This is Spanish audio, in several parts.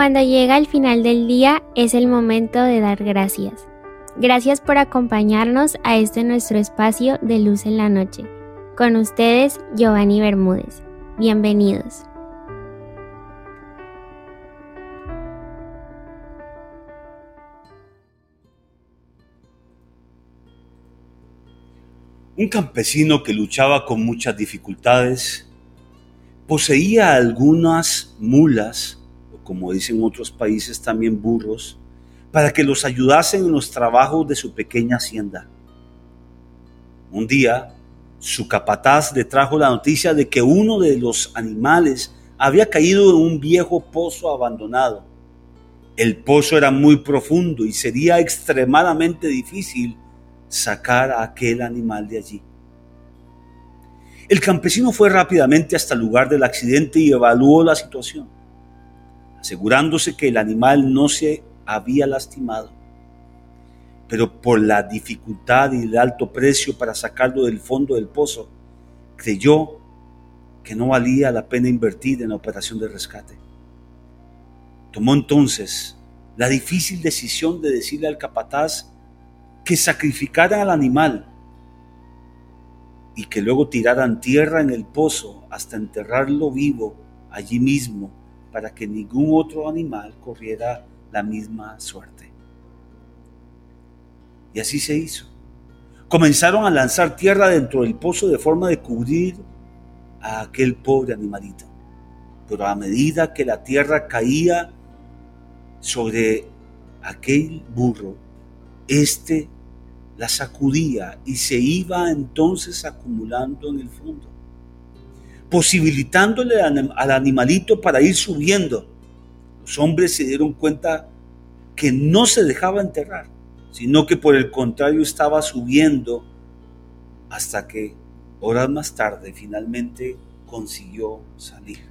Cuando llega el final del día es el momento de dar gracias. Gracias por acompañarnos a este nuestro espacio de luz en la noche. Con ustedes, Giovanni Bermúdez. Bienvenidos. Un campesino que luchaba con muchas dificultades poseía algunas mulas, como dicen otros países también burros, para que los ayudasen en los trabajos de su pequeña hacienda. Un día, su capataz le trajo la noticia de que uno de los animales había caído en un viejo pozo abandonado. El pozo era muy profundo y sería extremadamente difícil sacar a aquel animal de allí. El campesino fue rápidamente hasta el lugar del accidente y evaluó la situación, asegurándose que el animal no se había lastimado. Pero por la dificultad y el alto precio para sacarlo del fondo del pozo, creyó que no valía la pena invertir en la operación de rescate. Tomó entonces la difícil decisión de decirle al capataz que sacrificaran al animal y que luego tiraran tierra en el pozo hasta enterrarlo vivo allí mismo para que ningún otro animal corriera la misma suerte. Y así se hizo. Comenzaron a lanzar tierra dentro del pozo de forma de cubrir a aquel pobre animalito. Pero a medida que la tierra caía sobre aquel burro, este la sacudía y se iba entonces acumulando en el fondo, posibilitándole al animalito para ir subiendo. Los hombres se dieron cuenta que no se dejaba enterrar, sino que por el contrario estaba subiendo hasta que horas más tarde finalmente consiguió salir.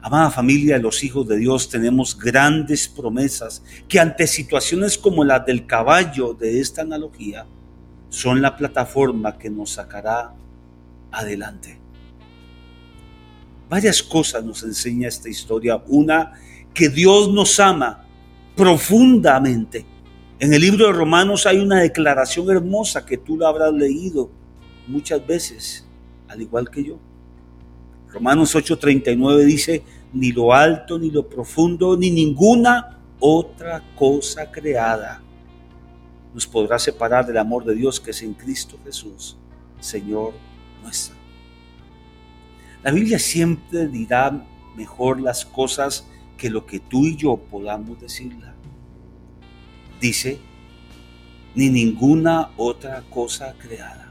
Amada familia los hijos de Dios, tenemos grandes promesas que ante situaciones como las del caballo de esta analogía, son la plataforma que nos sacará adelante. Varias cosas nos enseña esta historia. Una, que Dios nos ama profundamente. En el libro de Romanos hay una declaración hermosa que tú la habrás leído muchas veces, al igual que yo. Romanos 8:39 dice, ni lo alto, ni lo profundo, ni ninguna otra cosa creada nos podrá separar del amor de Dios que es en Cristo Jesús, Señor nuestro. La Biblia siempre dirá mejor las cosas que lo que tú y yo podamos decirla. Dice, ni ninguna otra cosa creada.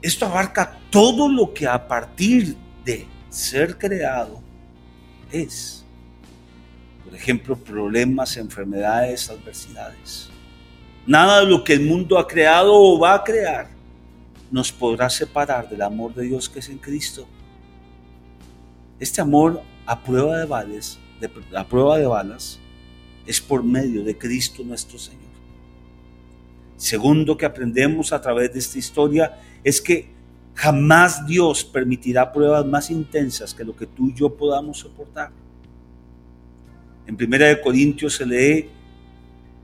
Esto abarca todo lo que a partir de ser creado es. Por ejemplo, problemas, enfermedades, adversidades. Nada de lo que el mundo ha creado o va a crear nos podrá separar del amor de Dios que es en Cristo. Este amor a prueba de a prueba de balas, es por medio de Cristo nuestro Señor. Segundo que aprendemos a través de esta historia es que jamás Dios permitirá pruebas más intensas que lo que tú y yo podamos soportar. En Primera de Corintios se lee,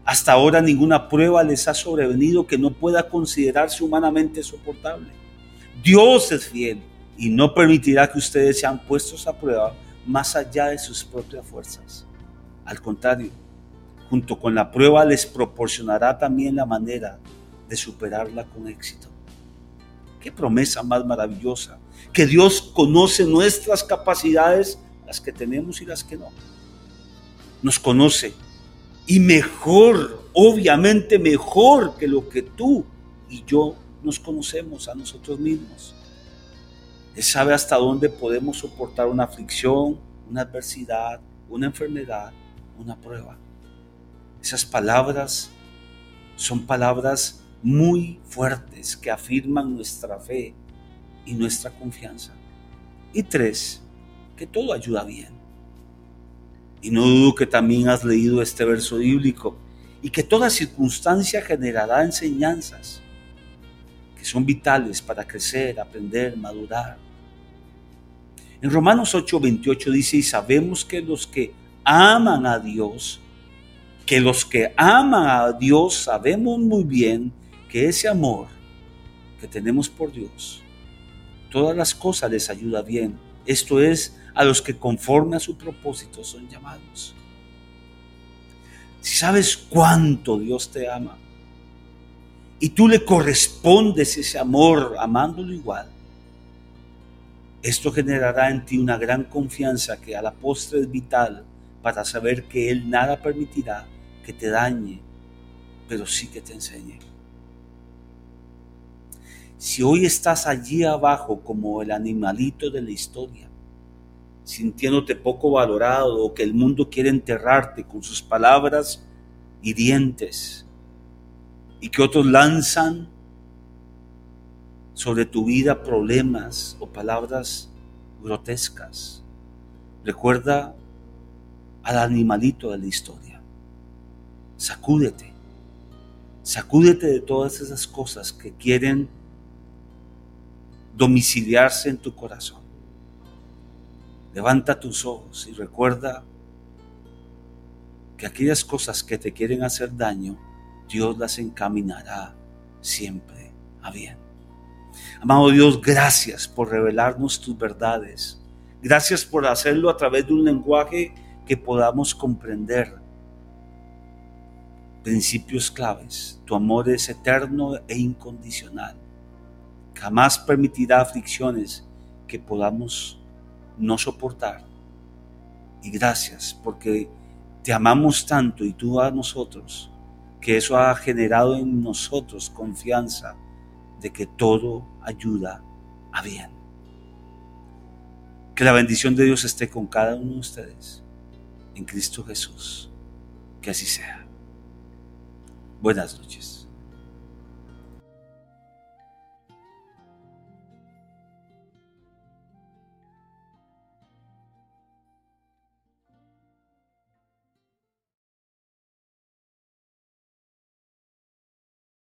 hasta ahora ninguna prueba les ha sobrevenido que no pueda considerarse humanamente soportable. Dios es fiel y no permitirá que ustedes sean puestos a prueba más allá de sus propias fuerzas. Al contrario, junto con la prueba les proporcionará también la manera de superarla con éxito. Qué promesa más maravillosa, que Dios conoce nuestras capacidades, las que tenemos y las que no. Nos conoce y mejor, obviamente mejor que lo que tú y yo nos conocemos a nosotros mismos. Él sabe hasta dónde podemos soportar una aflicción, una adversidad, una enfermedad, una prueba. Esas palabras son palabras muy fuertes que afirman nuestra fe y nuestra confianza. Y tres, que todo ayuda bien. Y no dudo que también has leído este verso bíblico y que toda circunstancia generará enseñanzas que son vitales para crecer, aprender, madurar. En Romanos 8:28 dice, y sabemos que los que aman a Dios, que los que aman a Dios sabemos muy bien que ese amor que tenemos por Dios, todas las cosas les ayuda bien. Esto es a los que conforme a su propósito son llamados. Si sabes cuánto Dios te ama y tú le correspondes ese amor amándolo igual, esto generará en ti una gran confianza que a la postre es vital para saber que Él nada permitirá que te dañe, pero sí que te enseñe. Si hoy estás allí abajo como el animalito de la historia, sintiéndote poco valorado o que el mundo quiere enterrarte con sus palabras hirientes y que otros lanzan sobre tu vida problemas o palabras grotescas. Recuerda al animalito de la historia. Sacúdete. Sacúdete de todas esas cosas que quieren domiciliarse en tu corazón. Levanta tus ojos y recuerda que aquellas cosas que te quieren hacer daño, Dios las encaminará siempre a bien. Amado Dios, gracias por revelarnos tus verdades. Gracias por hacerlo a través de un lenguaje que podamos comprender. Principios claves. Tu amor es eterno e incondicional. Jamás permitirá aflicciones que podamos no soportar. Y gracias porque te amamos tanto y tú a nosotros, que eso ha generado en nosotros confianza de que todo ayuda a bien. Que la bendición de Dios esté con cada uno de ustedes en Cristo Jesús. Que así sea. Buenas noches.